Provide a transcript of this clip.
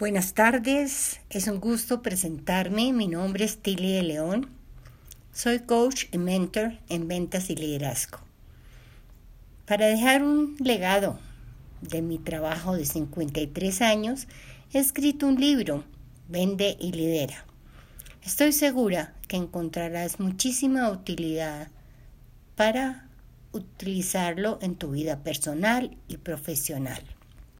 Buenas tardes, es un gusto presentarme. Mi nombre es Tilly de León. Soy coach y mentor en ventas y liderazgo. Para dejar un legado de mi trabajo de 53 años, he escrito un libro, Vende y Lidera. Estoy segura que encontrarás muchísima utilidad para utilizarlo en tu vida personal y profesional.